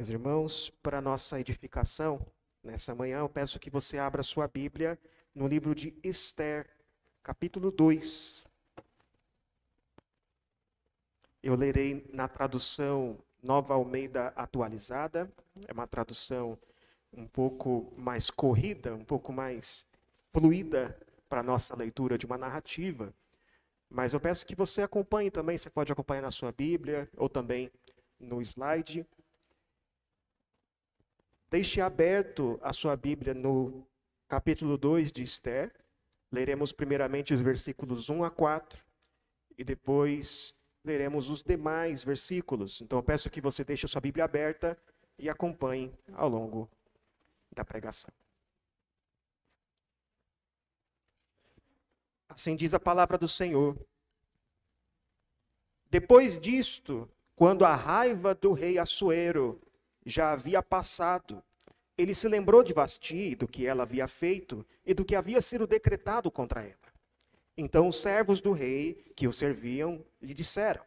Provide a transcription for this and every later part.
Meus irmãos, para nossa edificação, nessa manhã eu peço que você abra sua Bíblia no livro de Esther, capítulo 2. Eu lerei na tradução Nova Almeida Atualizada, é uma tradução um pouco mais corrida, um pouco mais fluida para nossa leitura de uma narrativa. Mas eu peço que você acompanhe também, você pode acompanhar na sua Bíblia ou também no slide. Deixe aberto a sua Bíblia no capítulo 2 de Esther. Leremos primeiramente os versículos 1 a 4 e depois leremos os demais versículos. Então eu peço que você deixe a sua Bíblia aberta e acompanhe ao longo da pregação. Assim diz a palavra do Senhor. Depois disto, quando a raiva do rei Assuero já havia passado. Ele se lembrou de Vasti, do que ela havia feito e do que havia sido decretado contra ela. Então os servos do rei que o serviam lhe disseram: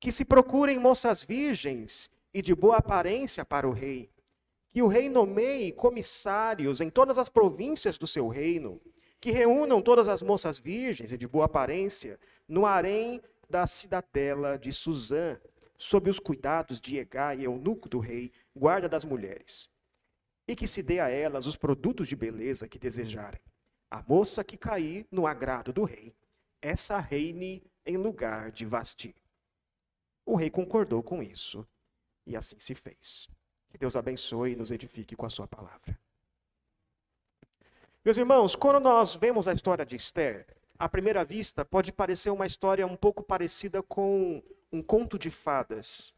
Que se procurem moças virgens e de boa aparência para o rei, que o rei nomeie comissários em todas as províncias do seu reino, que reúnam todas as moças virgens e de boa aparência no harém da cidadela de Suzã, sob os cuidados de Egai, eunuco do rei, guarda das mulheres, e que se dê a elas os produtos de beleza que desejarem. A moça que cair no agrado do rei, essa reine em lugar de Vasti. O rei concordou com isso, e assim se fez. Que Deus abençoe e nos edifique com a sua palavra. Meus irmãos, quando nós vemos a história de Esther, à primeira vista pode parecer uma história um pouco parecida com um conto de fadas.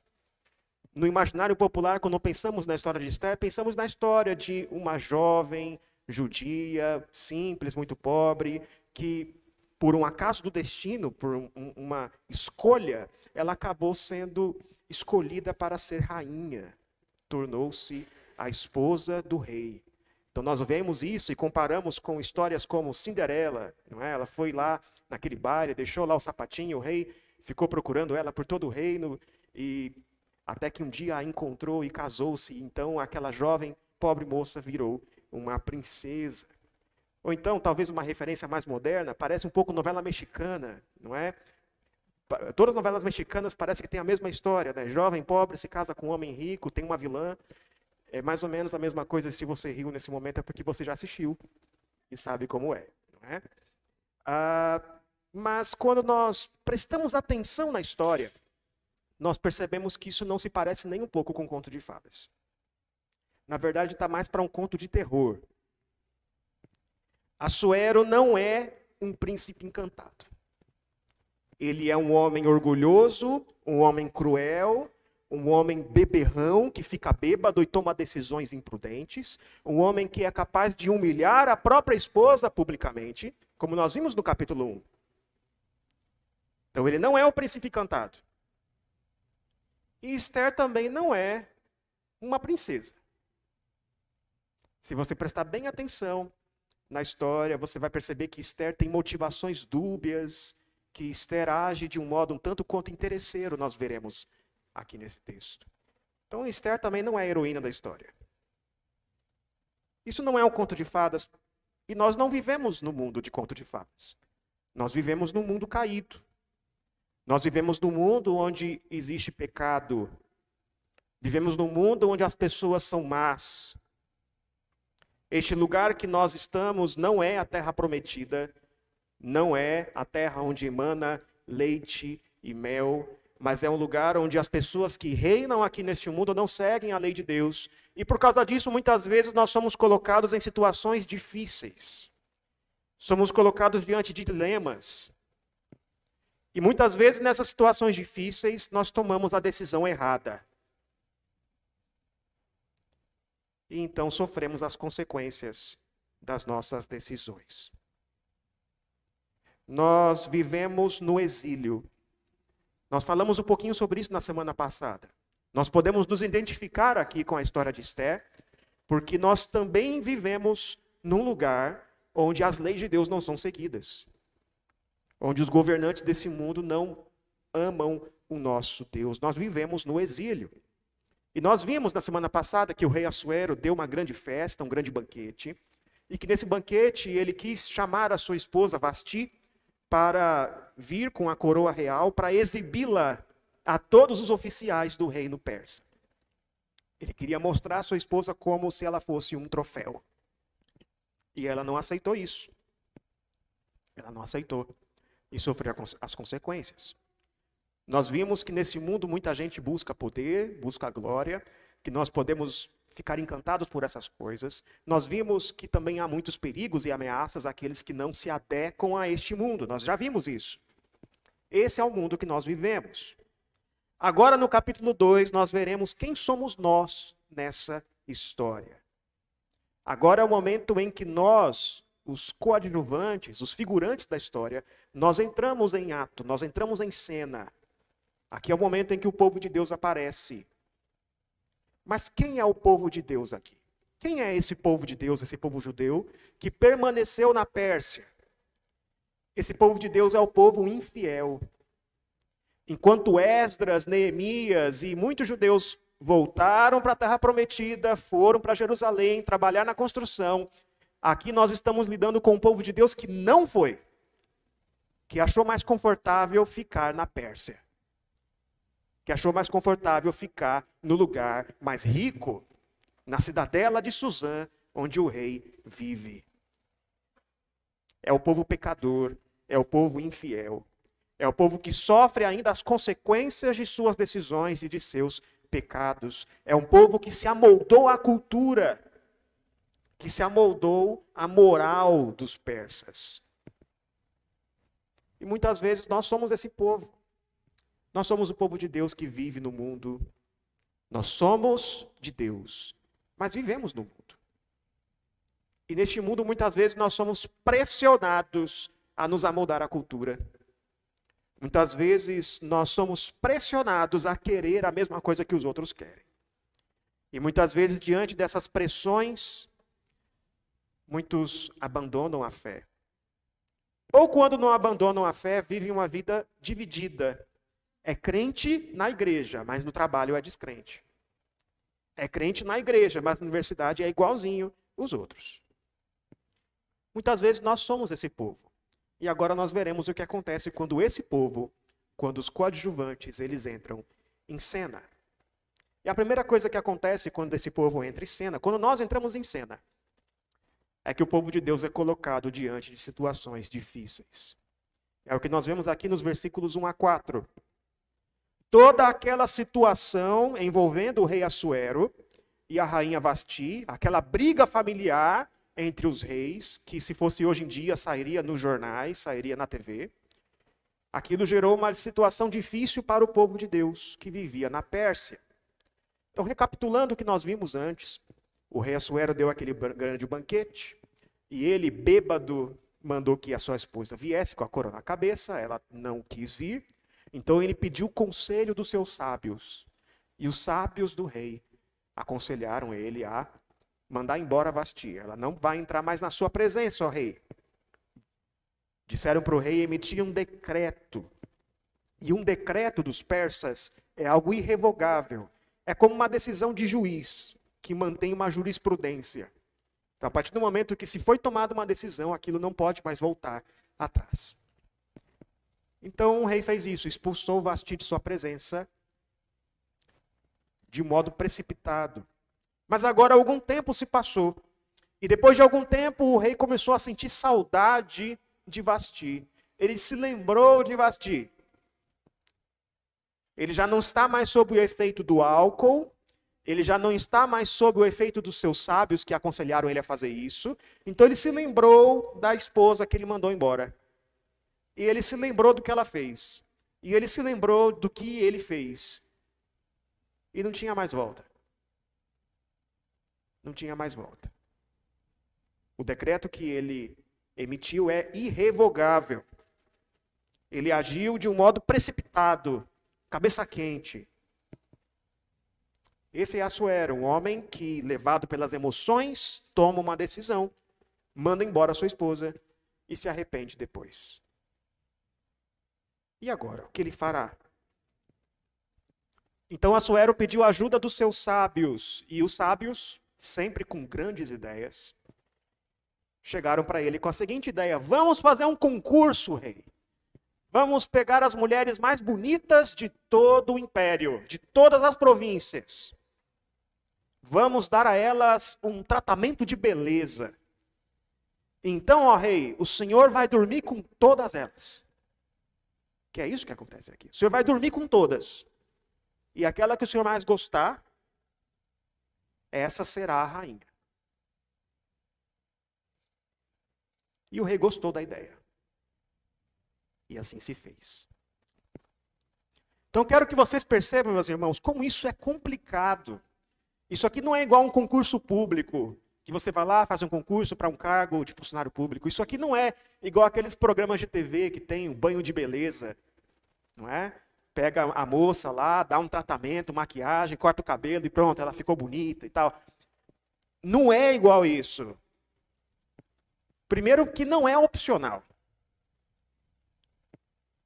No imaginário popular, quando pensamos na história de Esther, pensamos na história de uma jovem judia, simples, muito pobre, que por um acaso do destino, por um, uma escolha, ela acabou sendo escolhida para ser rainha. Tornou-se a esposa do rei. Então nós vemos isso e comparamos com histórias como Cinderela, não é? Ela foi lá naquele baile, deixou lá o sapatinho, o rei ficou procurando ela por todo o reino e até que um dia a encontrou e casou-se. Então aquela jovem pobre moça virou uma princesa. Ou então, talvez uma referência mais moderna, parece um pouco novela mexicana, não é? Todas as novelas mexicanas parecem que têm a mesma história, né? Jovem pobre se casa com um homem rico, tem uma vilã. É mais ou menos a mesma coisa. Se você riu nesse momento é porque você já assistiu e sabe como é, não é? Ah, mas quando nós prestamos atenção na história, nós percebemos que isso não se parece nem um pouco com um conto de fadas. Na verdade, está mais para um conto de terror. Assuero não é um príncipe encantado. Ele é um homem orgulhoso, um homem cruel, um homem beberrão que fica bêbado e toma decisões imprudentes, um homem que é capaz de humilhar a própria esposa publicamente, como nós vimos no capítulo 1. Então ele não é o príncipe encantado. E Esther também não é uma princesa. Se você prestar bem atenção na história, você vai perceber que Esther tem motivações dúbias, que Esther age de um modo um tanto quanto interesseiro, nós veremos aqui nesse texto. Então Esther também não é a heroína da história. Isso não é um conto de fadas, e nós não vivemos no mundo de conto de fadas. Nós vivemos num mundo caído. Nós vivemos num mundo onde existe pecado. Vivemos num mundo onde as pessoas são más. Este lugar que nós estamos não é a terra prometida, não é a terra onde emana leite e mel, mas é um lugar onde as pessoas que reinam aqui neste mundo não seguem a lei de Deus. E por causa disso, muitas vezes nós somos colocados em situações difíceis. Somos colocados diante de dilemas. E muitas vezes nessas situações difíceis nós tomamos a decisão errada. E então sofremos as consequências das nossas decisões. Nós vivemos no exílio. Nós falamos um pouquinho sobre isso na semana passada. Nós podemos nos identificar aqui com a história de Esther, porque nós também vivemos num lugar onde as leis de Deus não são seguidas onde os governantes desse mundo não amam o nosso Deus. Nós vivemos no exílio. E nós vimos na semana passada que o rei Assuero deu uma grande festa, um grande banquete, e que nesse banquete ele quis chamar a sua esposa Vasti para vir com a coroa real para exibi-la a todos os oficiais do reino persa. Ele queria mostrar sua esposa como se ela fosse um troféu. E ela não aceitou isso. Ela não aceitou e sofreu as consequências. Nós vimos que nesse mundo muita gente busca poder, busca glória, que nós podemos ficar encantados por essas coisas. Nós vimos que também há muitos perigos e ameaças àqueles que não se adequam a este mundo. Nós já vimos isso. Esse é o mundo que nós vivemos. Agora, no capítulo 2, nós veremos quem somos nós nessa história. Agora é o momento em que nós, os coadjuvantes, os figurantes da história, nós entramos em ato, nós entramos em cena. Aqui é o momento em que o povo de Deus aparece. Mas quem é o povo de Deus aqui? Quem é esse povo de Deus, esse povo judeu, que permaneceu na Pérsia? Esse povo de Deus é o povo infiel. Enquanto Esdras, Neemias e muitos judeus voltaram para a terra prometida, foram para Jerusalém trabalhar na construção, aqui nós estamos lidando com um povo de Deus que não foi, que achou mais confortável ficar na Pérsia que achou mais confortável ficar no lugar mais rico, na cidadela de Suzã, onde o rei vive. É o povo pecador, é o povo infiel, é o povo que sofre ainda as consequências de suas decisões e de seus pecados. É um povo que se amoldou à cultura, que se amoldou à moral dos persas. E muitas vezes nós somos esse povo. Nós somos o povo de Deus que vive no mundo. Nós somos de Deus, mas vivemos no mundo. E neste mundo, muitas vezes, nós somos pressionados a nos amoldar à cultura. Muitas vezes, nós somos pressionados a querer a mesma coisa que os outros querem. E muitas vezes, diante dessas pressões, muitos abandonam a fé. Ou quando não abandonam a fé, vivem uma vida dividida é crente na igreja, mas no trabalho é descrente. É crente na igreja, mas na universidade é igualzinho os outros. Muitas vezes nós somos esse povo. E agora nós veremos o que acontece quando esse povo, quando os coadjuvantes, eles entram em cena. E a primeira coisa que acontece quando esse povo entra em cena, quando nós entramos em cena, é que o povo de Deus é colocado diante de situações difíceis. É o que nós vemos aqui nos versículos 1 a 4 toda aquela situação envolvendo o rei Assuero e a rainha Vasti, aquela briga familiar entre os reis, que se fosse hoje em dia sairia nos jornais, sairia na TV. Aquilo gerou uma situação difícil para o povo de Deus que vivia na Pérsia. Então, recapitulando o que nós vimos antes, o rei Assuero deu aquele grande banquete e ele, bêbado, mandou que a sua esposa viesse com a coroa na cabeça, ela não quis vir. Então ele pediu conselho dos seus sábios. E os sábios do rei aconselharam ele a mandar embora Vasti. Ela não vai entrar mais na sua presença, ó rei. Disseram para o rei emitir um decreto. E um decreto dos persas é algo irrevogável. É como uma decisão de juiz que mantém uma jurisprudência. Então, a partir do momento que se foi tomada uma decisão, aquilo não pode mais voltar atrás. Então o rei fez isso, expulsou Vasti de sua presença de modo precipitado. Mas agora algum tempo se passou. E depois de algum tempo o rei começou a sentir saudade de Vasti. Ele se lembrou de Vasti. Ele já não está mais sob o efeito do álcool, ele já não está mais sob o efeito dos seus sábios que aconselharam ele a fazer isso. Então ele se lembrou da esposa que ele mandou embora. E ele se lembrou do que ela fez. E ele se lembrou do que ele fez. E não tinha mais volta. Não tinha mais volta. O decreto que ele emitiu é irrevogável. Ele agiu de um modo precipitado, cabeça quente. Esse é Assuero, um homem que, levado pelas emoções, toma uma decisão, manda embora sua esposa e se arrepende depois. E agora? O que ele fará? Então Assuero pediu ajuda dos seus sábios, e os sábios, sempre com grandes ideias, chegaram para ele com a seguinte ideia: vamos fazer um concurso, rei. Vamos pegar as mulheres mais bonitas de todo o império, de todas as províncias. Vamos dar a elas um tratamento de beleza. Então, ó rei, o senhor vai dormir com todas elas. Que é isso que acontece aqui. O senhor vai dormir com todas. E aquela que o senhor mais gostar, essa será a rainha. E o rei gostou da ideia. E assim se fez. Então quero que vocês percebam, meus irmãos, como isso é complicado. Isso aqui não é igual a um concurso público, que você vai lá, faz um concurso para um cargo de funcionário público. Isso aqui não é igual aqueles programas de TV que tem o banho de beleza, não é? Pega a moça lá, dá um tratamento, maquiagem, corta o cabelo e pronto, ela ficou bonita e tal. Não é igual isso. Primeiro que não é opcional.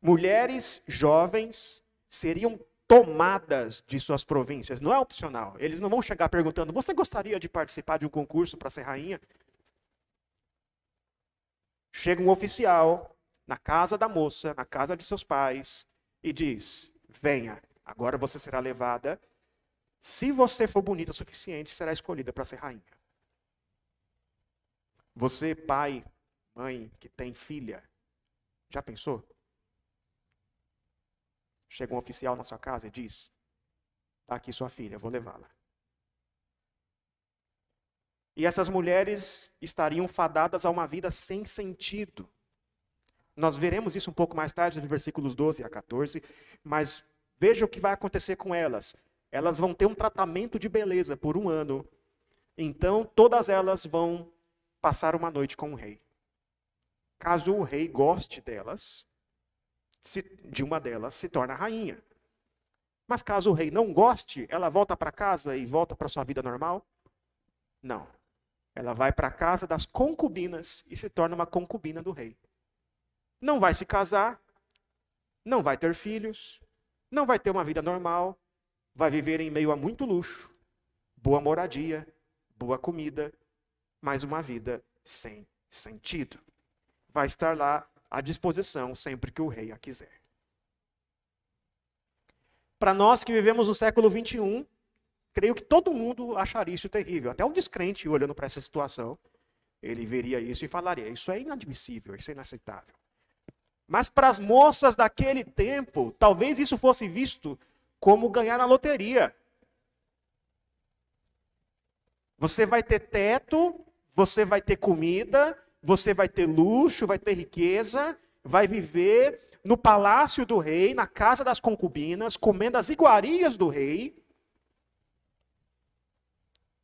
Mulheres jovens seriam tomadas de suas províncias. Não é opcional. Eles não vão chegar perguntando: Você gostaria de participar de um concurso para ser rainha? Chega um oficial na casa da moça, na casa de seus pais, e diz: Venha, agora você será levada. Se você for bonita o suficiente, será escolhida para ser rainha. Você, pai, mãe, que tem filha, já pensou? Chega um oficial na sua casa e diz: Está aqui sua filha, vou levá-la. E essas mulheres estariam fadadas a uma vida sem sentido. Nós veremos isso um pouco mais tarde, nos versículos 12 a 14, mas veja o que vai acontecer com elas. Elas vão ter um tratamento de beleza por um ano. Então, todas elas vão passar uma noite com o rei. Caso o rei goste delas, de uma delas se torna rainha. Mas caso o rei não goste, ela volta para casa e volta para sua vida normal? Não. Ela vai para a casa das concubinas e se torna uma concubina do rei. Não vai se casar, não vai ter filhos, não vai ter uma vida normal, vai viver em meio a muito luxo, boa moradia, boa comida, mas uma vida sem sentido. Vai estar lá à disposição sempre que o rei a quiser. Para nós que vivemos no século 21, creio que todo mundo acharia isso terrível. Até um descrente, olhando para essa situação, ele veria isso e falaria: Isso é inadmissível, isso é inaceitável. Mas para as moças daquele tempo, talvez isso fosse visto como ganhar na loteria. Você vai ter teto, você vai ter comida, você vai ter luxo, vai ter riqueza, vai viver no palácio do rei, na casa das concubinas, comendo as iguarias do rei.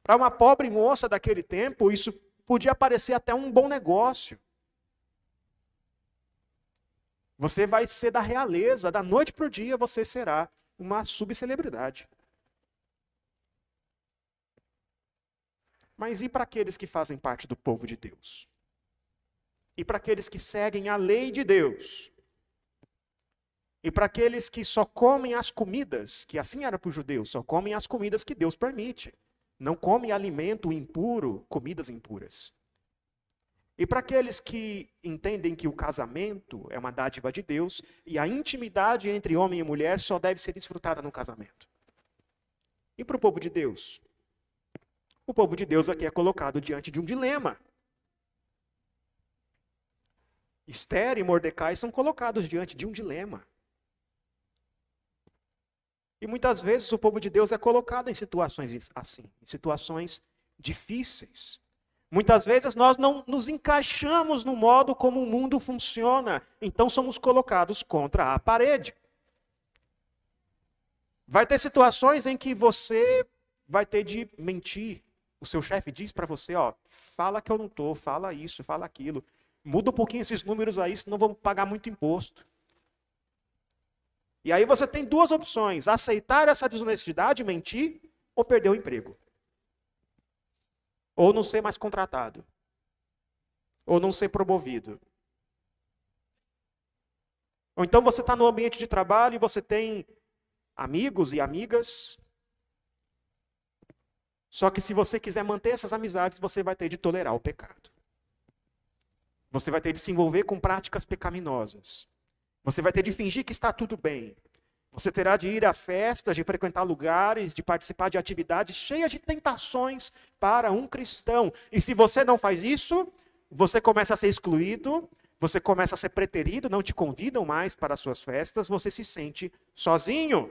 Para uma pobre moça daquele tempo, isso podia parecer até um bom negócio. Você vai ser da realeza, da noite para o dia você será uma subcelebridade. Mas e para aqueles que fazem parte do povo de Deus? e para aqueles que seguem a lei de Deus. E para aqueles que só comem as comidas, que assim era para os judeus, só comem as comidas que Deus permite. Não comem alimento impuro, comidas impuras. E para aqueles que entendem que o casamento é uma dádiva de Deus e a intimidade entre homem e mulher só deve ser desfrutada no casamento. E para o povo de Deus? O povo de Deus aqui é colocado diante de um dilema. Esther e Mordecai são colocados diante de um dilema. E muitas vezes o povo de Deus é colocado em situações assim, em situações difíceis. Muitas vezes nós não nos encaixamos no modo como o mundo funciona, então somos colocados contra a parede. Vai ter situações em que você vai ter de mentir. O seu chefe diz para você, ó, fala que eu não tô, fala isso, fala aquilo. Muda um pouquinho esses números aí, senão vamos pagar muito imposto. E aí você tem duas opções: aceitar essa desonestidade, mentir, ou perder o emprego. Ou não ser mais contratado. Ou não ser promovido. Ou então você está no ambiente de trabalho e você tem amigos e amigas. Só que se você quiser manter essas amizades, você vai ter de tolerar o pecado. Você vai ter de se envolver com práticas pecaminosas. Você vai ter de fingir que está tudo bem. Você terá de ir a festas, de frequentar lugares, de participar de atividades cheias de tentações para um cristão. E se você não faz isso, você começa a ser excluído, você começa a ser preterido, não te convidam mais para as suas festas, você se sente sozinho.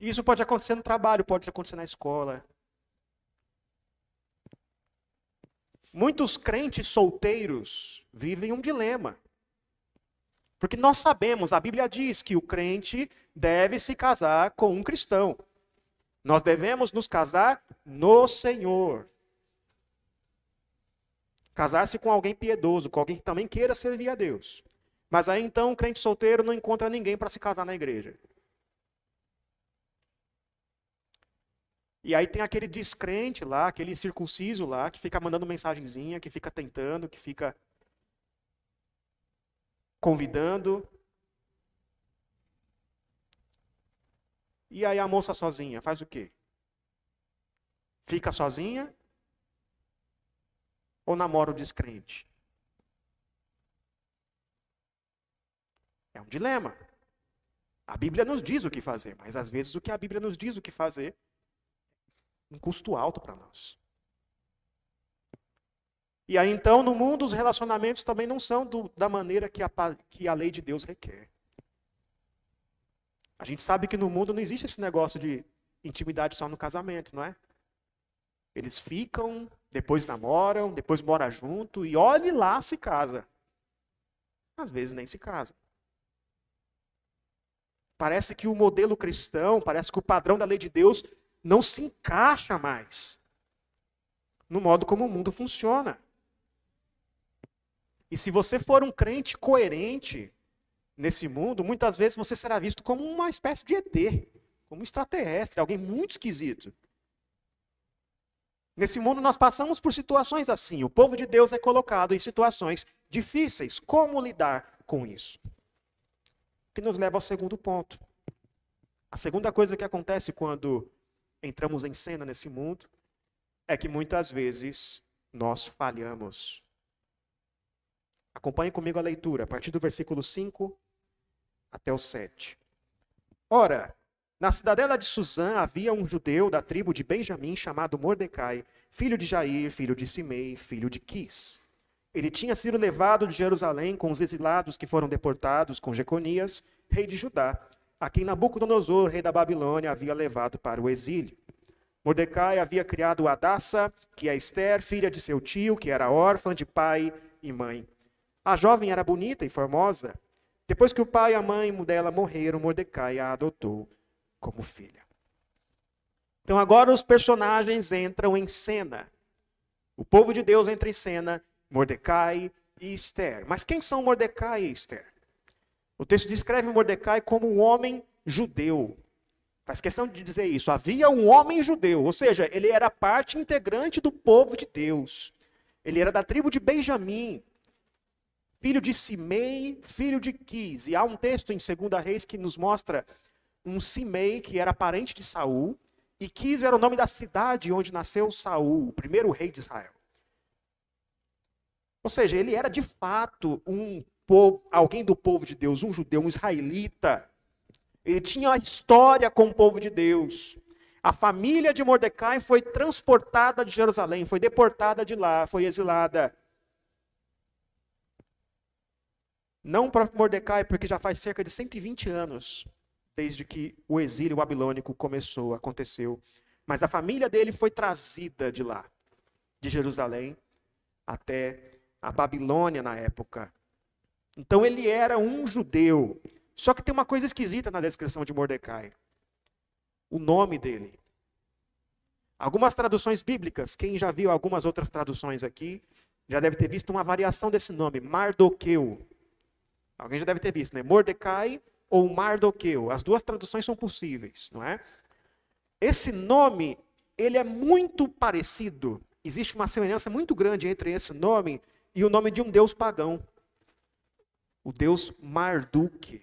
Isso pode acontecer no trabalho, pode acontecer na escola. Muitos crentes solteiros vivem um dilema. Porque nós sabemos, a Bíblia diz que o crente deve se casar com um cristão. Nós devemos nos casar no Senhor. Casar-se com alguém piedoso, com alguém que também queira servir a Deus. Mas aí então o crente solteiro não encontra ninguém para se casar na igreja. E aí tem aquele descrente lá, aquele circunciso lá, que fica mandando mensagenzinha, que fica tentando, que fica convidando. E aí a moça sozinha faz o quê? Fica sozinha ou namora o descrente? É um dilema. A Bíblia nos diz o que fazer, mas às vezes o que a Bíblia nos diz o que fazer um custo alto para nós. E aí então, no mundo, os relacionamentos também não são do, da maneira que a, que a lei de Deus requer. A gente sabe que no mundo não existe esse negócio de intimidade só no casamento, não é? Eles ficam, depois namoram, depois moram junto e olhe lá se casa. Às vezes nem se casa. Parece que o modelo cristão, parece que o padrão da lei de Deus não se encaixa mais no modo como o mundo funciona. E se você for um crente coerente nesse mundo, muitas vezes você será visto como uma espécie de ET, como um extraterrestre, alguém muito esquisito. Nesse mundo nós passamos por situações assim. O povo de Deus é colocado em situações difíceis. Como lidar com isso? Que nos leva ao segundo ponto. A segunda coisa que acontece quando entramos em cena nesse mundo é que muitas vezes nós falhamos. Acompanhe comigo a leitura, a partir do versículo 5 até o 7. Ora, na cidadela de Suzã havia um judeu da tribo de Benjamim chamado Mordecai, filho de Jair, filho de Simei, filho de Quis. Ele tinha sido levado de Jerusalém com os exilados que foram deportados com Jeconias, rei de Judá, a quem Nabucodonosor, rei da Babilônia, havia levado para o exílio. Mordecai havia criado Adassa, que é Esther, filha de seu tio, que era órfã de pai e mãe. A jovem era bonita e formosa. Depois que o pai e a mãe dela morreram, Mordecai a adotou como filha. Então agora os personagens entram em cena. O povo de Deus entra em cena, Mordecai e Esther. Mas quem são Mordecai e Esther? O texto descreve Mordecai como um homem judeu. Faz questão de dizer isso. Havia um homem judeu, ou seja, ele era parte integrante do povo de Deus. Ele era da tribo de Benjamim filho de Simei, filho de Quis. E há um texto em 2 Reis que nos mostra um Simei que era parente de Saul, e Quis era o nome da cidade onde nasceu Saul, o primeiro rei de Israel. Ou seja, ele era de fato um povo, alguém do povo de Deus, um judeu, um israelita. Ele tinha a história com o povo de Deus. A família de Mordecai foi transportada de Jerusalém, foi deportada de lá, foi exilada. Não para Mordecai, porque já faz cerca de 120 anos desde que o exílio babilônico começou, aconteceu. Mas a família dele foi trazida de lá, de Jerusalém, até a Babilônia na época. Então ele era um judeu. Só que tem uma coisa esquisita na descrição de Mordecai: o nome dele. Algumas traduções bíblicas, quem já viu algumas outras traduções aqui, já deve ter visto uma variação desse nome, Mardoqueu. Alguém já deve ter visto, né? Mordecai ou Mardoqueu. As duas traduções são possíveis, não é? Esse nome, ele é muito parecido. Existe uma semelhança muito grande entre esse nome e o nome de um deus pagão. O deus Marduk.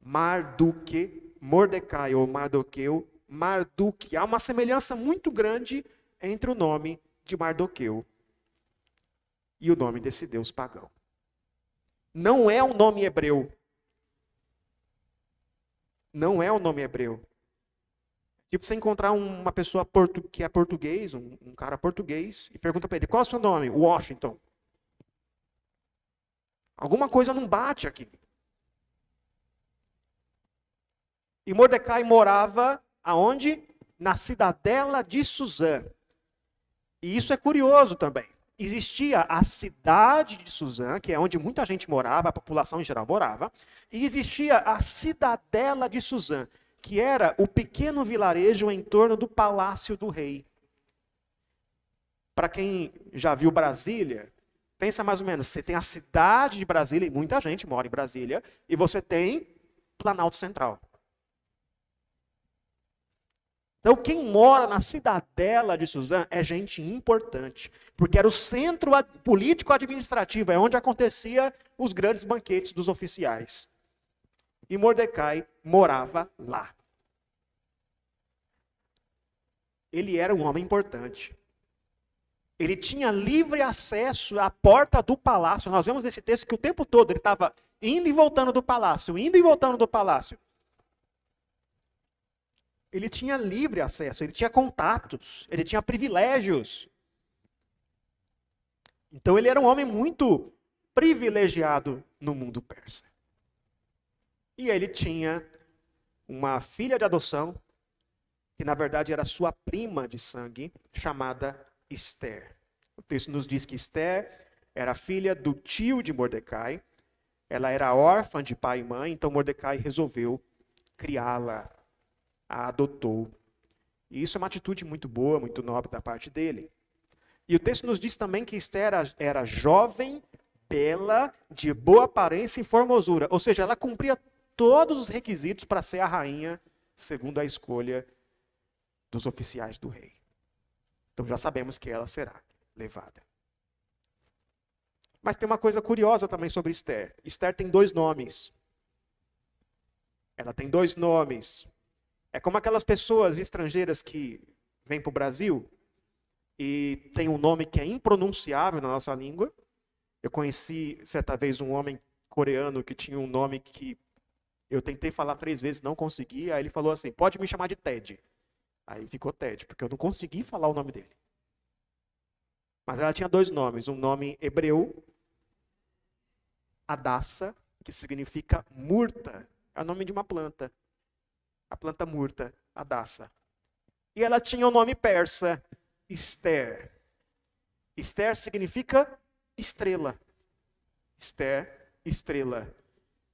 Marduque, Mordecai ou Mardoqueu, Marduk. Há uma semelhança muito grande entre o nome de Mardoqueu e o nome desse deus pagão. Não é um nome hebreu. Não é um nome hebreu. Tipo, você encontrar uma pessoa que é português, um, um cara português, e pergunta para ele: qual é o seu nome? Washington. Alguma coisa não bate aqui. E Mordecai morava aonde? Na cidadela de Suzã. E isso é curioso também. Existia a cidade de Suzã, que é onde muita gente morava, a população em geral morava, e existia a cidadela de Suzã, que era o pequeno vilarejo em torno do palácio do rei. Para quem já viu Brasília, pensa mais ou menos, você tem a cidade de Brasília, e muita gente mora em Brasília, e você tem Planalto Central. Então, quem mora na cidadela de Suzã é gente importante, porque era o centro político-administrativo, é onde acontecia os grandes banquetes dos oficiais. E Mordecai morava lá. Ele era um homem importante. Ele tinha livre acesso à porta do palácio. Nós vemos nesse texto que o tempo todo ele estava indo e voltando do palácio, indo e voltando do palácio ele tinha livre acesso, ele tinha contatos, ele tinha privilégios. Então ele era um homem muito privilegiado no mundo persa. E ele tinha uma filha de adoção, que na verdade era sua prima de sangue, chamada Esther. O texto nos diz que Esther era filha do tio de Mordecai, ela era órfã de pai e mãe, então Mordecai resolveu criá-la a adotou. E isso é uma atitude muito boa, muito nobre da parte dele. E o texto nos diz também que Esther era, era jovem, bela, de boa aparência e formosura. Ou seja, ela cumpria todos os requisitos para ser a rainha, segundo a escolha dos oficiais do rei. Então já sabemos que ela será levada. Mas tem uma coisa curiosa também sobre Esther. Esther tem dois nomes. Ela tem dois nomes. É como aquelas pessoas estrangeiras que vêm para o Brasil e tem um nome que é impronunciável na nossa língua. Eu conheci certa vez um homem coreano que tinha um nome que eu tentei falar três vezes, não consegui. Aí ele falou assim: pode me chamar de Ted. Aí ficou Ted, porque eu não consegui falar o nome dele. Mas ela tinha dois nomes: um nome hebreu, Adassa, que significa murta, é o nome de uma planta a planta murta, a daça. E ela tinha o nome persa, Esther. Esther significa estrela. Esther, estrela.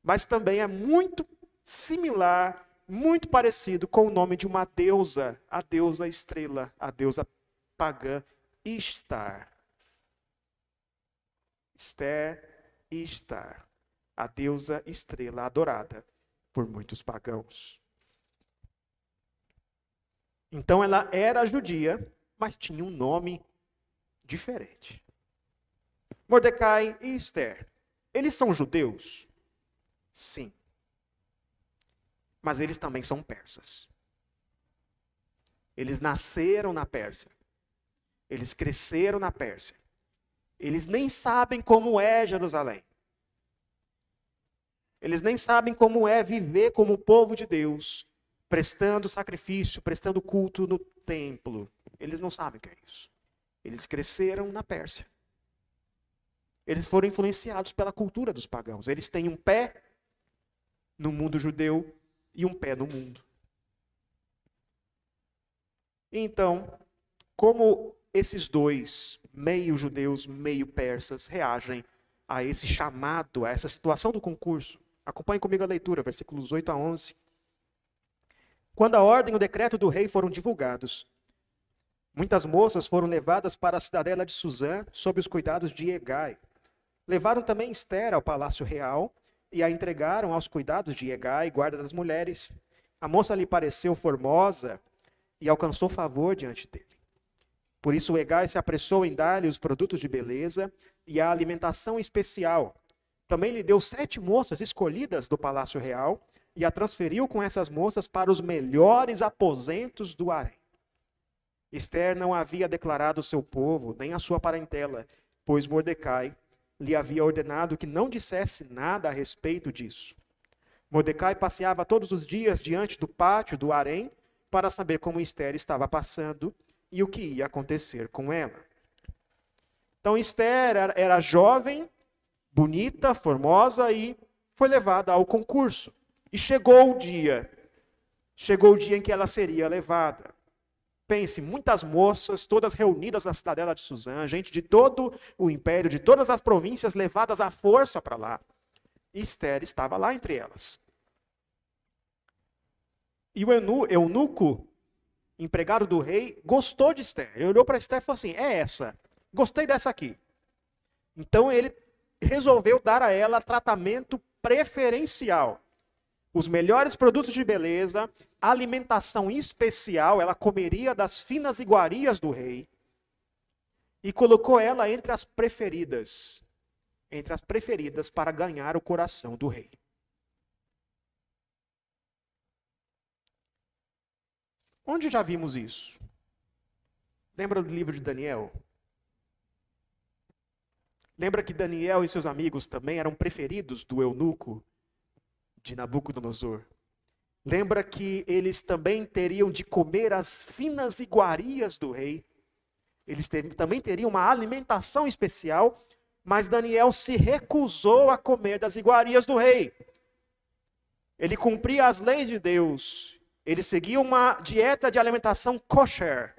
Mas também é muito similar, muito parecido com o nome de uma deusa, a deusa estrela, a deusa pagã Ishtar. Esther, Ishtar, a deusa estrela adorada por muitos pagãos. Então ela era judia, mas tinha um nome diferente. Mordecai e Esther, eles são judeus? Sim. Mas eles também são persas. Eles nasceram na Pérsia. Eles cresceram na Pérsia. Eles nem sabem como é Jerusalém. Eles nem sabem como é viver como povo de Deus prestando sacrifício, prestando culto no templo. Eles não sabem o que é isso. Eles cresceram na Pérsia. Eles foram influenciados pela cultura dos pagãos. Eles têm um pé no mundo judeu e um pé no mundo. Então, como esses dois, meio judeus, meio persas, reagem a esse chamado, a essa situação do concurso? Acompanhe comigo a leitura, versículos 8 a 11. Quando a ordem e o decreto do rei foram divulgados, muitas moças foram levadas para a cidadela de Suzã sob os cuidados de Egai. Levaram também Esther ao palácio real e a entregaram aos cuidados de Egai, guarda das mulheres. A moça lhe pareceu formosa e alcançou favor diante dele. Por isso Egai se apressou em dar-lhe os produtos de beleza e a alimentação especial. Também lhe deu sete moças escolhidas do palácio real e a transferiu com essas moças para os melhores aposentos do harém. Esther não havia declarado seu povo, nem a sua parentela, pois Mordecai lhe havia ordenado que não dissesse nada a respeito disso. Mordecai passeava todos os dias diante do pátio do harém para saber como Esther estava passando e o que ia acontecer com ela. Então Esther era jovem, bonita, formosa e foi levada ao concurso. E chegou o dia, chegou o dia em que ela seria levada. Pense, muitas moças, todas reunidas na cidadela de Suzã, gente de todo o império, de todas as províncias, levadas à força para lá. E Esther estava lá entre elas. E o eunuco, empregado do rei, gostou de Esther. Ele olhou para Esther e falou assim: É essa, gostei dessa aqui. Então ele resolveu dar a ela tratamento preferencial os melhores produtos de beleza, alimentação especial, ela comeria das finas iguarias do rei, e colocou ela entre as preferidas, entre as preferidas para ganhar o coração do rei. Onde já vimos isso? Lembra do livro de Daniel? Lembra que Daniel e seus amigos também eram preferidos do eunuco de Nabucodonosor. Lembra que eles também teriam de comer as finas iguarias do rei. Eles ter, também teriam uma alimentação especial, mas Daniel se recusou a comer das iguarias do rei. Ele cumpria as leis de Deus. Ele seguia uma dieta de alimentação kosher.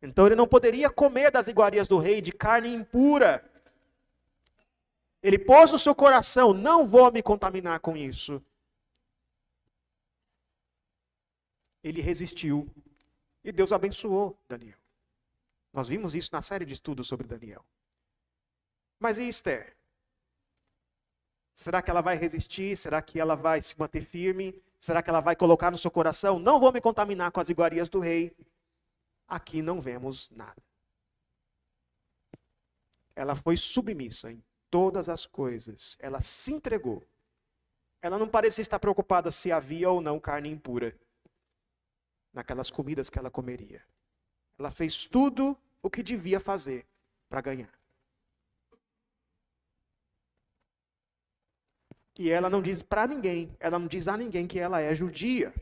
Então ele não poderia comer das iguarias do rei de carne impura. Ele pôs no seu coração: não vou me contaminar com isso. ele resistiu e Deus abençoou Daniel. Nós vimos isso na série de estudos sobre Daniel. Mas e Esther? Será que ela vai resistir? Será que ela vai se manter firme? Será que ela vai colocar no seu coração? Não vou me contaminar com as iguarias do rei. Aqui não vemos nada. Ela foi submissa em todas as coisas. Ela se entregou. Ela não parecia estar preocupada se havia ou não carne impura naquelas comidas que ela comeria. Ela fez tudo o que devia fazer para ganhar. E ela não diz para ninguém, ela não diz a ninguém que ela é judia.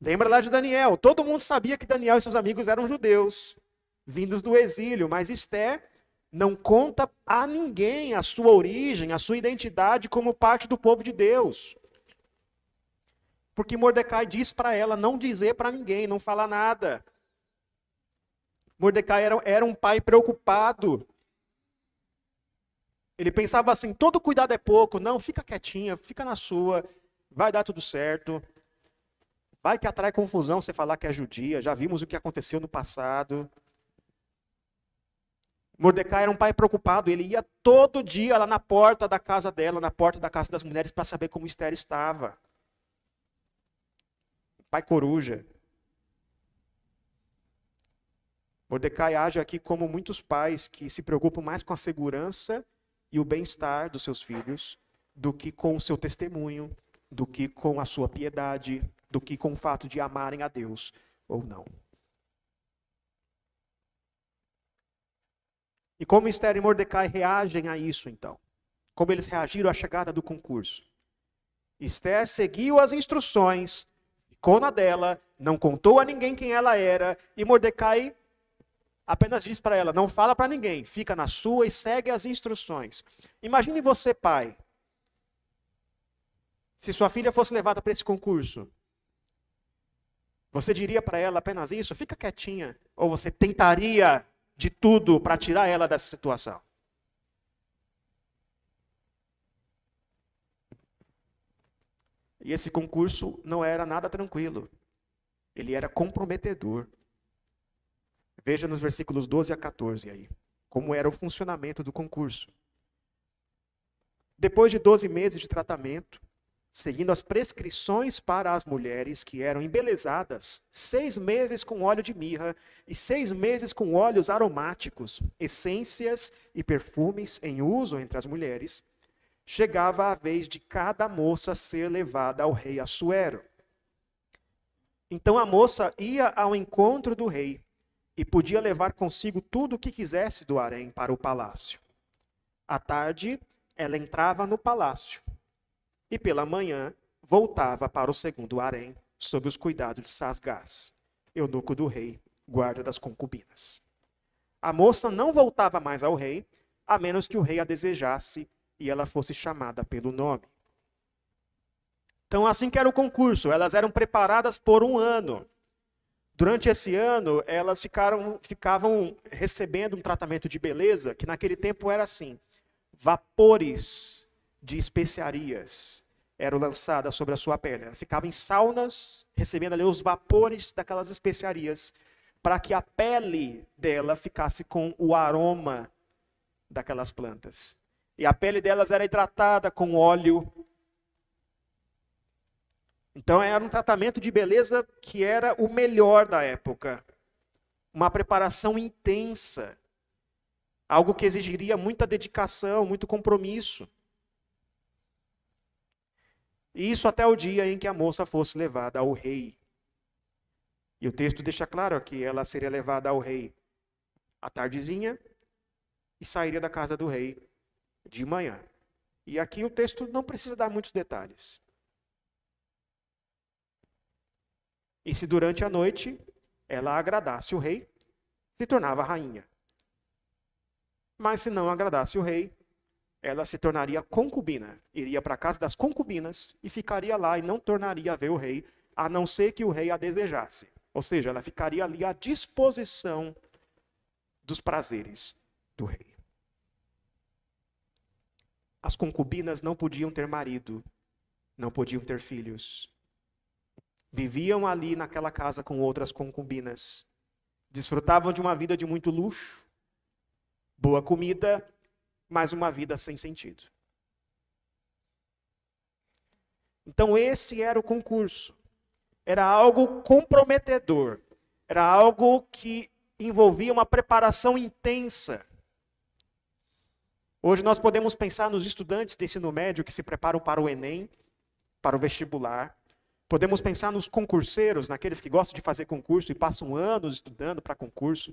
Lembra lá de Daniel? Todo mundo sabia que Daniel e seus amigos eram judeus, vindos do exílio, mas Esther não conta a ninguém a sua origem, a sua identidade como parte do povo de Deus. Porque Mordecai diz para ela não dizer para ninguém, não falar nada. Mordecai era, era um pai preocupado. Ele pensava assim: todo cuidado é pouco. Não, fica quietinha, fica na sua, vai dar tudo certo. Vai que atrai confusão você falar que é judia. Já vimos o que aconteceu no passado. Mordecai era um pai preocupado. Ele ia todo dia lá na porta da casa dela, na porta da casa das mulheres, para saber como Esther estava pai coruja. Mordecai age aqui como muitos pais que se preocupam mais com a segurança e o bem-estar dos seus filhos do que com o seu testemunho, do que com a sua piedade, do que com o fato de amarem a Deus ou não. E como Esther e Mordecai reagem a isso, então? Como eles reagiram à chegada do concurso? Esther seguiu as instruções ficou na dela, não contou a ninguém quem ela era, e Mordecai apenas diz para ela: não fala para ninguém, fica na sua e segue as instruções. Imagine você, pai, se sua filha fosse levada para esse concurso. Você diria para ela apenas isso? Fica quietinha. Ou você tentaria de tudo para tirar ela dessa situação? E esse concurso não era nada tranquilo. Ele era comprometedor. Veja nos versículos 12 a 14 aí, como era o funcionamento do concurso. Depois de 12 meses de tratamento, seguindo as prescrições para as mulheres que eram embelezadas, seis meses com óleo de mirra e seis meses com óleos aromáticos, essências e perfumes em uso entre as mulheres, chegava a vez de cada moça ser levada ao rei Assuero. Então a moça ia ao encontro do rei e podia levar consigo tudo o que quisesse do harém para o palácio. À tarde, ela entrava no palácio e pela manhã voltava para o segundo harém, sob os cuidados de Sasgás, eunuco do rei, guarda das concubinas. A moça não voltava mais ao rei, a menos que o rei a desejasse e ela fosse chamada pelo nome. Então, assim que era o concurso, elas eram preparadas por um ano. Durante esse ano, elas ficaram, ficavam recebendo um tratamento de beleza, que naquele tempo era assim: vapores de especiarias eram lançadas sobre a sua pele. Ela ficava em saunas, recebendo ali os vapores daquelas especiarias, para que a pele dela ficasse com o aroma daquelas plantas. E a pele delas era hidratada com óleo. Então era um tratamento de beleza que era o melhor da época. Uma preparação intensa. Algo que exigiria muita dedicação, muito compromisso. E isso até o dia em que a moça fosse levada ao rei. E o texto deixa claro que ela seria levada ao rei à tardezinha e sairia da casa do rei de manhã. E aqui o texto não precisa dar muitos detalhes. E se durante a noite ela agradasse o rei, se tornava rainha. Mas se não agradasse o rei, ela se tornaria concubina, iria para a casa das concubinas e ficaria lá e não tornaria a ver o rei, a não ser que o rei a desejasse. Ou seja, ela ficaria ali à disposição dos prazeres do rei. As concubinas não podiam ter marido, não podiam ter filhos. Viviam ali naquela casa com outras concubinas. Desfrutavam de uma vida de muito luxo, boa comida, mas uma vida sem sentido. Então, esse era o concurso. Era algo comprometedor. Era algo que envolvia uma preparação intensa. Hoje nós podemos pensar nos estudantes de ensino médio que se preparam para o Enem, para o vestibular. Podemos pensar nos concurseiros, naqueles que gostam de fazer concurso e passam anos estudando para concurso.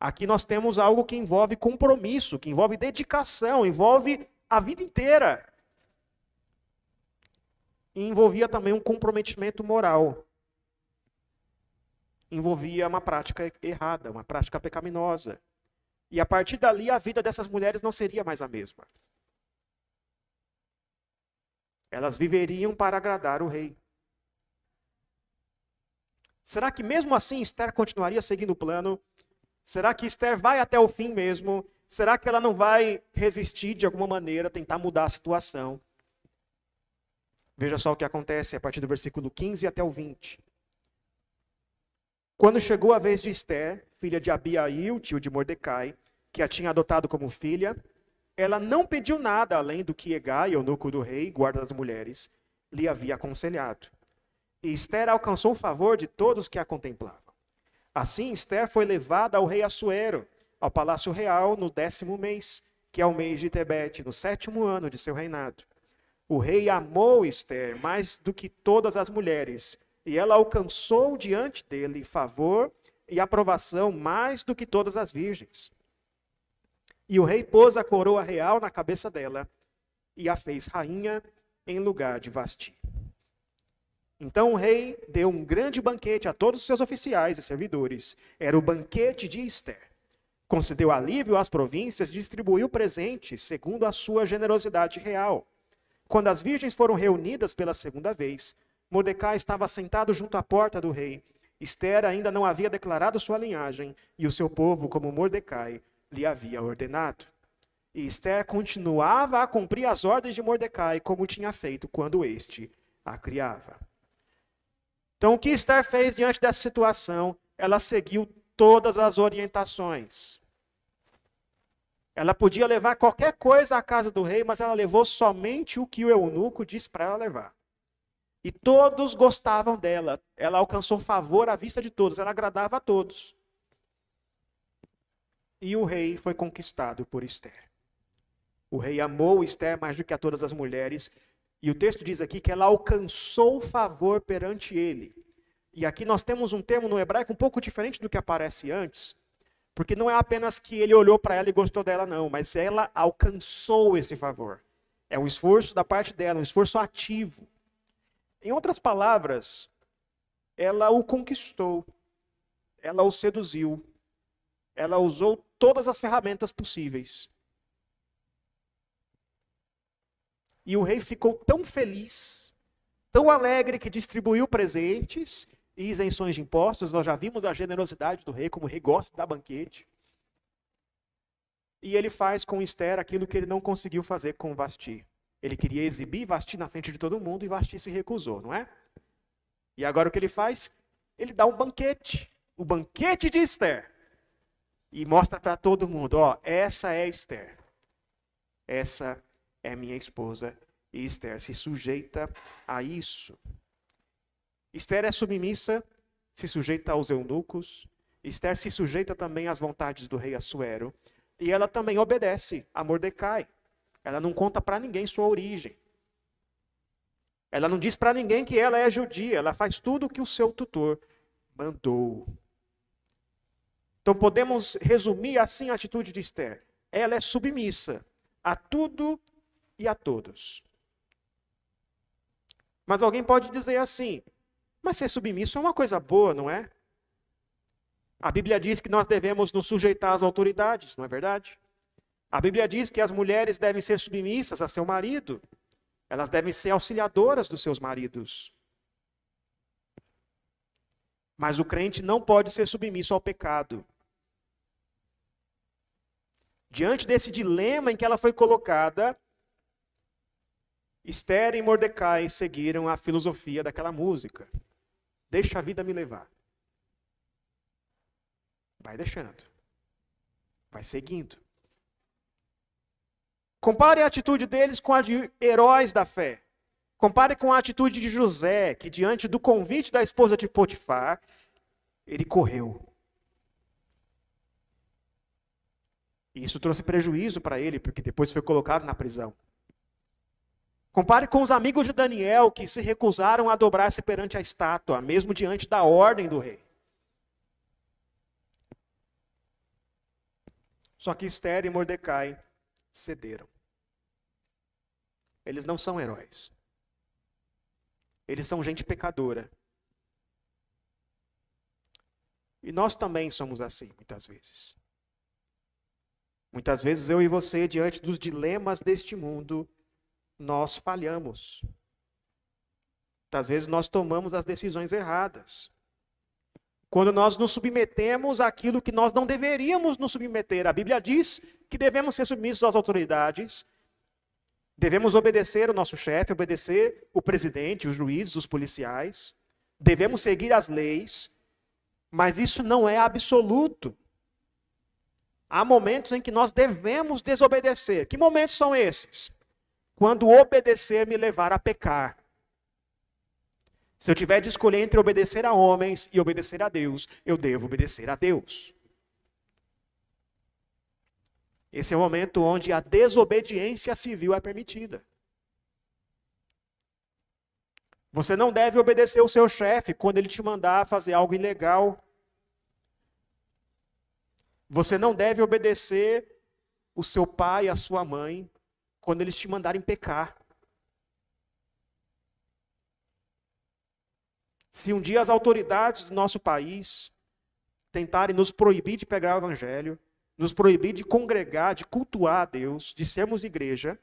Aqui nós temos algo que envolve compromisso, que envolve dedicação, envolve a vida inteira. E envolvia também um comprometimento moral. Envolvia uma prática errada, uma prática pecaminosa. E a partir dali, a vida dessas mulheres não seria mais a mesma. Elas viveriam para agradar o rei. Será que mesmo assim Esther continuaria seguindo o plano? Será que Esther vai até o fim mesmo? Será que ela não vai resistir de alguma maneira, tentar mudar a situação? Veja só o que acontece a partir do versículo 15 até o 20. Quando chegou a vez de Esther, filha de Abiail, tio de Mordecai, que a tinha adotado como filha, ela não pediu nada além do que Egai, eunuco do rei, guarda das mulheres, lhe havia aconselhado. E Esther alcançou o favor de todos que a contemplavam. Assim, Esther foi levada ao rei Assuero, ao palácio real, no décimo mês, que é o mês de Tebete, no sétimo ano de seu reinado. O rei amou Esther mais do que todas as mulheres, e ela alcançou diante dele favor e aprovação mais do que todas as virgens. E o rei pôs a coroa real na cabeça dela e a fez rainha em lugar de Vasti. Então o rei deu um grande banquete a todos os seus oficiais e servidores. Era o banquete de Esther. Concedeu alívio às províncias e distribuiu presentes segundo a sua generosidade real. Quando as virgens foram reunidas pela segunda vez, Mordecai estava sentado junto à porta do rei. Esther ainda não havia declarado sua linhagem, e o seu povo, como Mordecai, lhe havia ordenado. E Esther continuava a cumprir as ordens de Mordecai, como tinha feito quando este a criava. Então, o que Esther fez diante dessa situação? Ela seguiu todas as orientações. Ela podia levar qualquer coisa à casa do rei, mas ela levou somente o que o eunuco disse para ela levar. E todos gostavam dela. Ela alcançou favor à vista de todos, ela agradava a todos. E o rei foi conquistado por Esther. O rei amou Esther mais do que a todas as mulheres, e o texto diz aqui que ela alcançou favor perante ele. E aqui nós temos um termo no hebraico um pouco diferente do que aparece antes, porque não é apenas que ele olhou para ela e gostou dela, não, mas ela alcançou esse favor. É um esforço da parte dela, um esforço ativo. Em outras palavras, ela o conquistou, ela o seduziu, ela usou todas as ferramentas possíveis. E o rei ficou tão feliz, tão alegre, que distribuiu presentes e isenções de impostos. Nós já vimos a generosidade do rei, como o rei gosta da banquete. E ele faz com Esther aquilo que ele não conseguiu fazer com Vasti. Ele queria exibir Vasti na frente de todo mundo e Vasti se recusou, não é? E agora o que ele faz? Ele dá um banquete, o banquete de Esther. E mostra para todo mundo, ó, essa é Esther. Essa é minha esposa. E Esther se sujeita a isso. Esther é submissa, se sujeita aos eunucos. Esther se sujeita também às vontades do rei Assuero. E ela também obedece a Mordecai. Ela não conta para ninguém sua origem. Ela não diz para ninguém que ela é judia. Ela faz tudo o que o seu tutor mandou. Então podemos resumir assim a atitude de Esther. Ela é submissa a tudo e a todos. Mas alguém pode dizer assim: mas ser submisso é uma coisa boa, não é? A Bíblia diz que nós devemos nos sujeitar às autoridades, não é verdade? A Bíblia diz que as mulheres devem ser submissas a seu marido, elas devem ser auxiliadoras dos seus maridos. Mas o crente não pode ser submisso ao pecado. Diante desse dilema em que ela foi colocada, Esther e Mordecai seguiram a filosofia daquela música. Deixa a vida me levar. Vai deixando. Vai seguindo. Compare a atitude deles com a de heróis da fé. Compare com a atitude de José, que diante do convite da esposa de Potifar, ele correu. E isso trouxe prejuízo para ele, porque depois foi colocado na prisão. Compare com os amigos de Daniel que se recusaram a dobrar-se perante a estátua, mesmo diante da ordem do rei. Só que Esther e Mordecai cederam. Eles não são heróis. Eles são gente pecadora. E nós também somos assim, muitas vezes. Muitas vezes eu e você, diante dos dilemas deste mundo, nós falhamos. Muitas vezes nós tomamos as decisões erradas. Quando nós nos submetemos àquilo que nós não deveríamos nos submeter. A Bíblia diz que devemos ser submissos às autoridades, devemos obedecer o nosso chefe, obedecer o presidente, os juízes, os policiais, devemos seguir as leis, mas isso não é absoluto. Há momentos em que nós devemos desobedecer. Que momentos são esses? Quando obedecer me levar a pecar. Se eu tiver de escolher entre obedecer a homens e obedecer a Deus, eu devo obedecer a Deus. Esse é o momento onde a desobediência civil é permitida. Você não deve obedecer o seu chefe quando ele te mandar fazer algo ilegal. Você não deve obedecer o seu pai, a sua mãe, quando eles te mandarem pecar. Se um dia as autoridades do nosso país tentarem nos proibir de pegar o evangelho, nos proibir de congregar, de cultuar a Deus, de sermos igreja,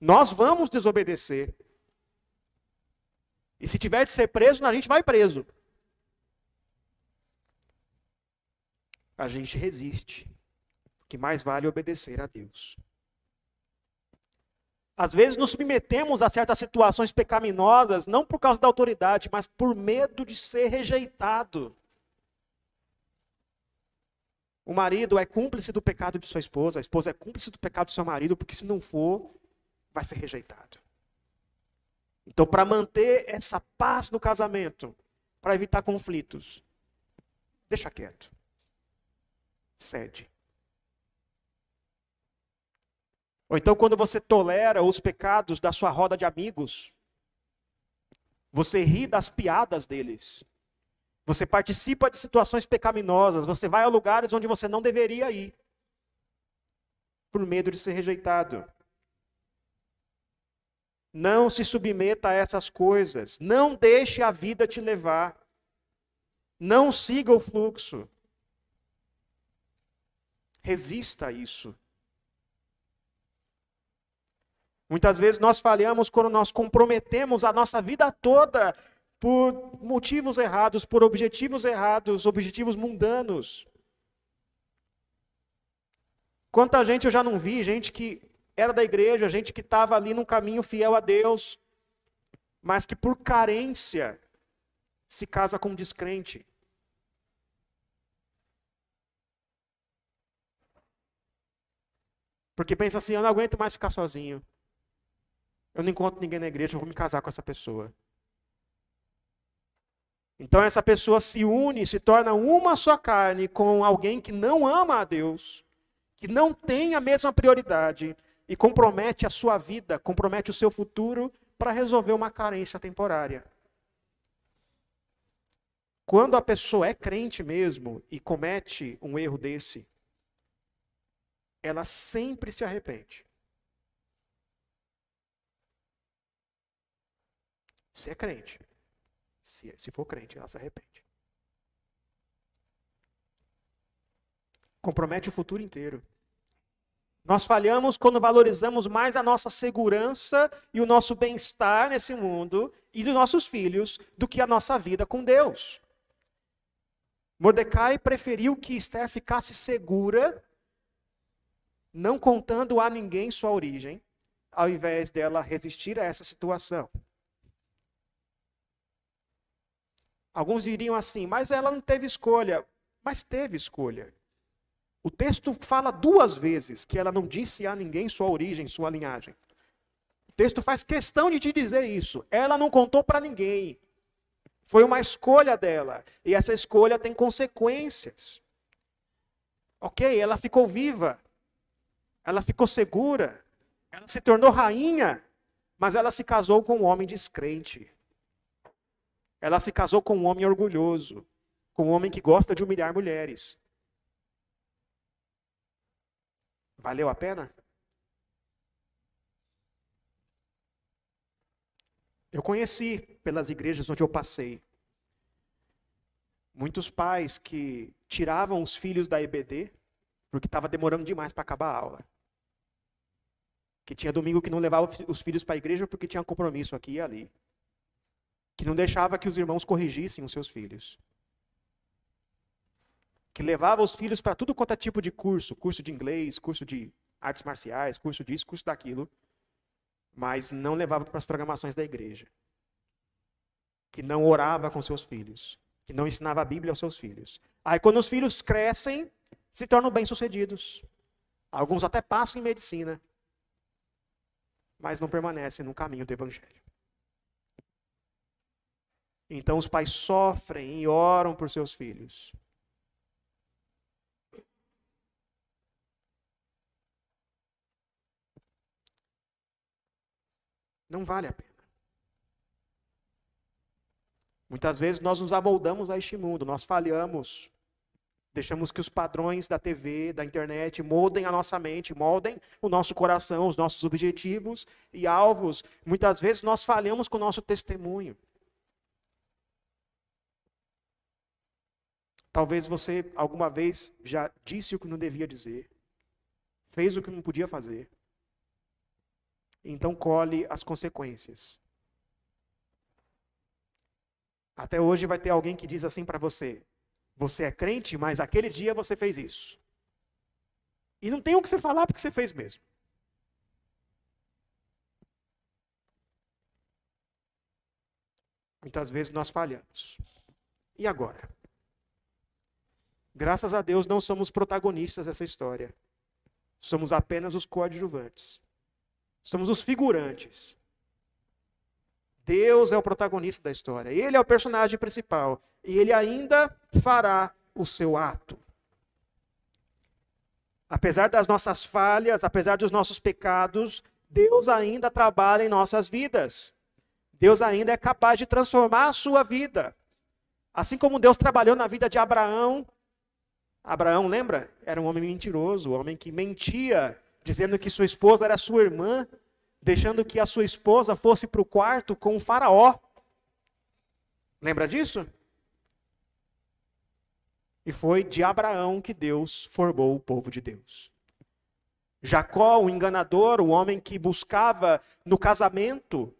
nós vamos desobedecer. E se tiver de ser preso, a gente vai preso. A gente resiste. Que mais vale obedecer a Deus. Às vezes nos submetemos a certas situações pecaminosas, não por causa da autoridade, mas por medo de ser rejeitado. O marido é cúmplice do pecado de sua esposa, a esposa é cúmplice do pecado do seu marido, porque se não for, vai ser rejeitado. Então, para manter essa paz no casamento, para evitar conflitos, deixa quieto. Cede. Ou então quando você tolera os pecados da sua roda de amigos, você ri das piadas deles. Você participa de situações pecaminosas, você vai a lugares onde você não deveria ir, por medo de ser rejeitado. Não se submeta a essas coisas. Não deixe a vida te levar. Não siga o fluxo. Resista a isso. Muitas vezes nós falhamos quando nós comprometemos a nossa vida toda por motivos errados, por objetivos errados, objetivos mundanos. Quanta gente eu já não vi, gente que era da igreja, gente que estava ali num caminho fiel a Deus, mas que por carência se casa com um descrente. Porque pensa assim, eu não aguento mais ficar sozinho. Eu não encontro ninguém na igreja, eu vou me casar com essa pessoa. Então essa pessoa se une, se torna uma só carne com alguém que não ama a Deus, que não tem a mesma prioridade e compromete a sua vida, compromete o seu futuro para resolver uma carência temporária. Quando a pessoa é crente mesmo e comete um erro desse, ela sempre se arrepende. Se é crente. Se, se for crente, ela se arrepende. Compromete o futuro inteiro. Nós falhamos quando valorizamos mais a nossa segurança e o nosso bem-estar nesse mundo e dos nossos filhos do que a nossa vida com Deus. Mordecai preferiu que Esther ficasse segura, não contando a ninguém sua origem, ao invés dela resistir a essa situação. Alguns diriam assim, mas ela não teve escolha. Mas teve escolha. O texto fala duas vezes que ela não disse a ninguém sua origem, sua linhagem. O texto faz questão de te dizer isso. Ela não contou para ninguém. Foi uma escolha dela. E essa escolha tem consequências. Ok, ela ficou viva. Ela ficou segura. Ela se tornou rainha. Mas ela se casou com um homem descrente. Ela se casou com um homem orgulhoso, com um homem que gosta de humilhar mulheres. Valeu a pena? Eu conheci pelas igrejas onde eu passei muitos pais que tiravam os filhos da EBD porque estava demorando demais para acabar a aula. Que tinha domingo que não levava os filhos para a igreja porque tinha compromisso aqui e ali que não deixava que os irmãos corrigissem os seus filhos. Que levava os filhos para tudo quanto é tipo de curso, curso de inglês, curso de artes marciais, curso disso, curso daquilo, mas não levava para as programações da igreja. Que não orava com seus filhos, que não ensinava a Bíblia aos seus filhos. Aí quando os filhos crescem, se tornam bem-sucedidos. Alguns até passam em medicina, mas não permanecem no caminho do evangelho. Então os pais sofrem e oram por seus filhos. Não vale a pena. Muitas vezes nós nos amoldamos a este mundo, nós falhamos. Deixamos que os padrões da TV, da internet, moldem a nossa mente, moldem o nosso coração, os nossos objetivos e alvos. Muitas vezes nós falhamos com o nosso testemunho. Talvez você alguma vez já disse o que não devia dizer, fez o que não podia fazer. Então colhe as consequências. Até hoje vai ter alguém que diz assim para você: você é crente, mas aquele dia você fez isso. E não tem o que você falar porque você fez mesmo. Muitas vezes nós falhamos. E agora? Graças a Deus não somos protagonistas dessa história. Somos apenas os coadjuvantes. Somos os figurantes. Deus é o protagonista da história. Ele é o personagem principal. E ele ainda fará o seu ato. Apesar das nossas falhas, apesar dos nossos pecados, Deus ainda trabalha em nossas vidas. Deus ainda é capaz de transformar a sua vida. Assim como Deus trabalhou na vida de Abraão. Abraão, lembra? Era um homem mentiroso, um homem que mentia, dizendo que sua esposa era sua irmã, deixando que a sua esposa fosse para o quarto com o Faraó. Lembra disso? E foi de Abraão que Deus formou o povo de Deus. Jacó, o enganador, o homem que buscava no casamento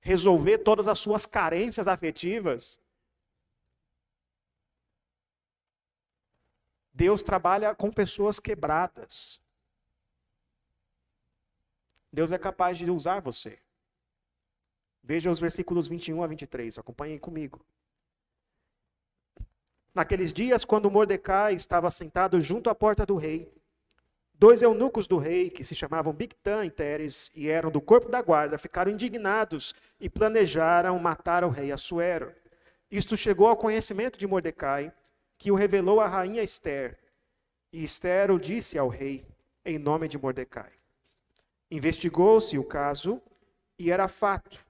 resolver todas as suas carências afetivas. Deus trabalha com pessoas quebradas. Deus é capaz de usar você. Veja os versículos 21 a 23, acompanhem comigo. Naqueles dias, quando Mordecai estava sentado junto à porta do rei, dois eunucos do rei, que se chamavam Bigtan e Teres, e eram do corpo da guarda, ficaram indignados e planejaram matar o rei Assuero. Isto chegou ao conhecimento de Mordecai, que o revelou à rainha Esther. E Esther o disse ao rei, em nome de Mordecai. Investigou-se o caso, e era fato.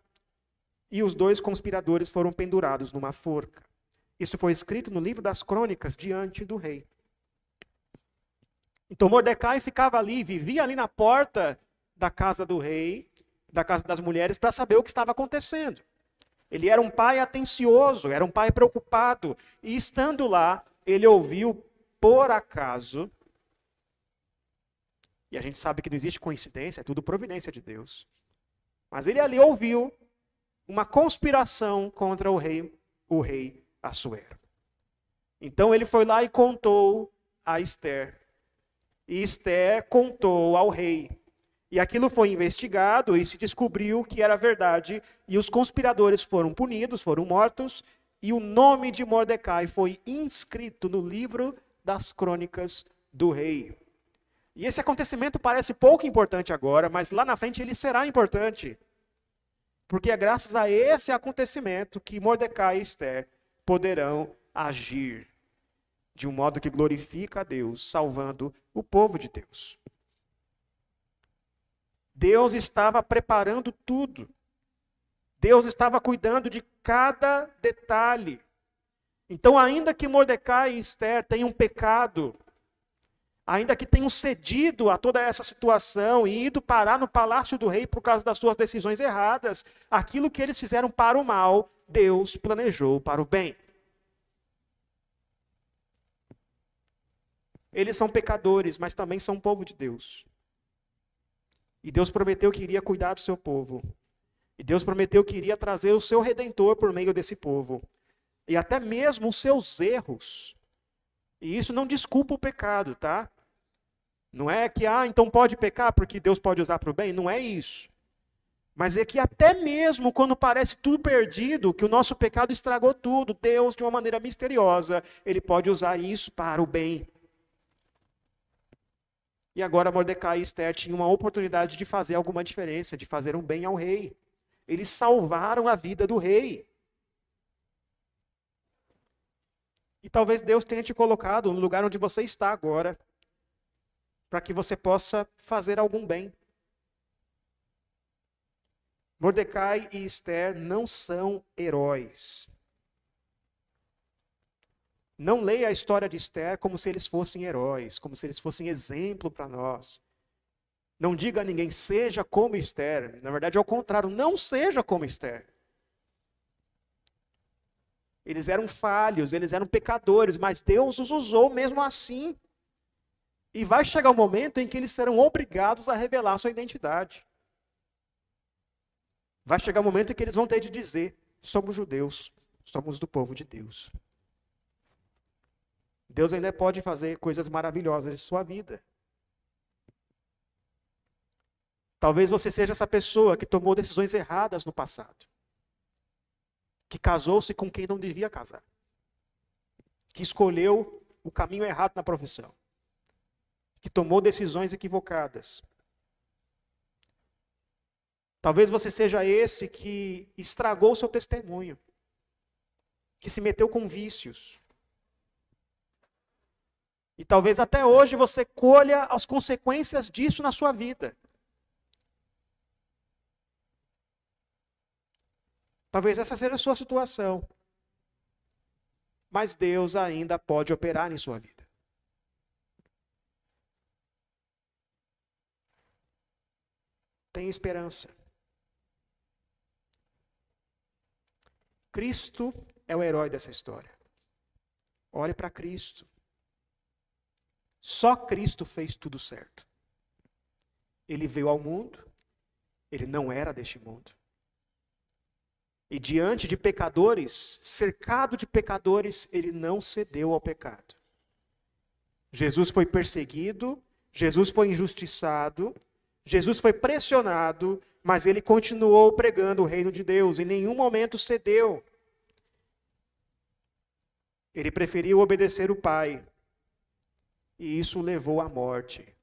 E os dois conspiradores foram pendurados numa forca. Isso foi escrito no livro das crônicas diante do rei. Então Mordecai ficava ali, vivia ali na porta da casa do rei, da casa das mulheres, para saber o que estava acontecendo. Ele era um pai atencioso, era um pai preocupado. E estando lá, ele ouviu, por acaso, e a gente sabe que não existe coincidência, é tudo providência de Deus. Mas ele ali ouviu uma conspiração contra o rei, o rei Assuero. Então ele foi lá e contou a Esther. E Esther contou ao rei. E aquilo foi investigado e se descobriu que era verdade. E os conspiradores foram punidos, foram mortos. E o nome de Mordecai foi inscrito no livro das crônicas do rei. E esse acontecimento parece pouco importante agora, mas lá na frente ele será importante. Porque é graças a esse acontecimento que Mordecai e Esther poderão agir de um modo que glorifica a Deus, salvando o povo de Deus. Deus estava preparando tudo. Deus estava cuidando de cada detalhe. Então, ainda que Mordecai e Esther tenham pecado, ainda que tenham cedido a toda essa situação e ido parar no palácio do rei por causa das suas decisões erradas, aquilo que eles fizeram para o mal, Deus planejou para o bem. Eles são pecadores, mas também são povo de Deus. E Deus prometeu que iria cuidar do seu povo. E Deus prometeu que iria trazer o seu redentor por meio desse povo. E até mesmo os seus erros. E isso não desculpa o pecado, tá? Não é que, ah, então pode pecar porque Deus pode usar para o bem. Não é isso. Mas é que até mesmo quando parece tudo perdido, que o nosso pecado estragou tudo, Deus, de uma maneira misteriosa, Ele pode usar isso para o bem. E agora Mordecai e Esther tinham uma oportunidade de fazer alguma diferença, de fazer um bem ao rei. Eles salvaram a vida do rei. E talvez Deus tenha te colocado no lugar onde você está agora, para que você possa fazer algum bem. Mordecai e Esther não são heróis. Não leia a história de Esther como se eles fossem heróis, como se eles fossem exemplo para nós. Não diga a ninguém, seja como Esther. Na verdade, é o contrário, não seja como Esther. Eles eram falhos, eles eram pecadores, mas Deus os usou mesmo assim. E vai chegar um momento em que eles serão obrigados a revelar sua identidade. Vai chegar um momento em que eles vão ter de dizer: somos judeus, somos do povo de Deus. Deus ainda pode fazer coisas maravilhosas em sua vida. Talvez você seja essa pessoa que tomou decisões erradas no passado. Que casou-se com quem não devia casar. Que escolheu o caminho errado na profissão. Que tomou decisões equivocadas. Talvez você seja esse que estragou seu testemunho, que se meteu com vícios. E talvez até hoje você colha as consequências disso na sua vida. Talvez essa seja a sua situação. Mas Deus ainda pode operar em sua vida. Tem esperança. Cristo é o herói dessa história. Olhe para Cristo. Só Cristo fez tudo certo. Ele veio ao mundo, ele não era deste mundo. E diante de pecadores, cercado de pecadores, ele não cedeu ao pecado. Jesus foi perseguido, Jesus foi injustiçado, Jesus foi pressionado, mas ele continuou pregando o reino de Deus, em nenhum momento cedeu. Ele preferiu obedecer o Pai, e isso levou à morte.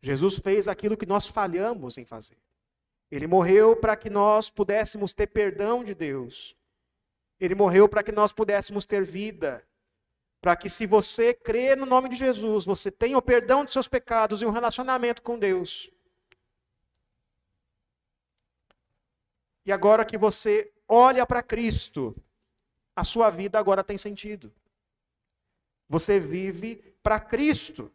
Jesus fez aquilo que nós falhamos em fazer. Ele morreu para que nós pudéssemos ter perdão de Deus. Ele morreu para que nós pudéssemos ter vida. Para que, se você crê no nome de Jesus, você tenha o perdão de seus pecados e um relacionamento com Deus. E agora que você olha para Cristo, a sua vida agora tem sentido. Você vive para Cristo.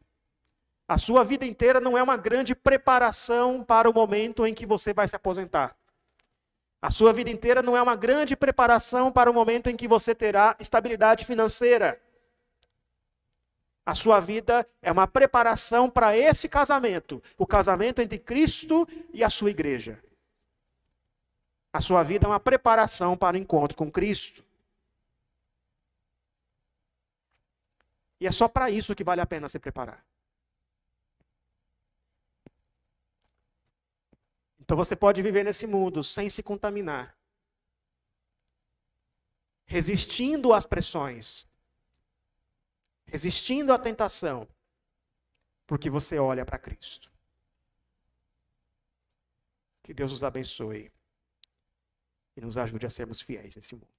A sua vida inteira não é uma grande preparação para o momento em que você vai se aposentar. A sua vida inteira não é uma grande preparação para o momento em que você terá estabilidade financeira. A sua vida é uma preparação para esse casamento, o casamento entre Cristo e a sua igreja. A sua vida é uma preparação para o encontro com Cristo. E é só para isso que vale a pena se preparar. Então você pode viver nesse mundo sem se contaminar, resistindo às pressões, resistindo à tentação, porque você olha para Cristo. Que Deus nos abençoe e nos ajude a sermos fiéis nesse mundo.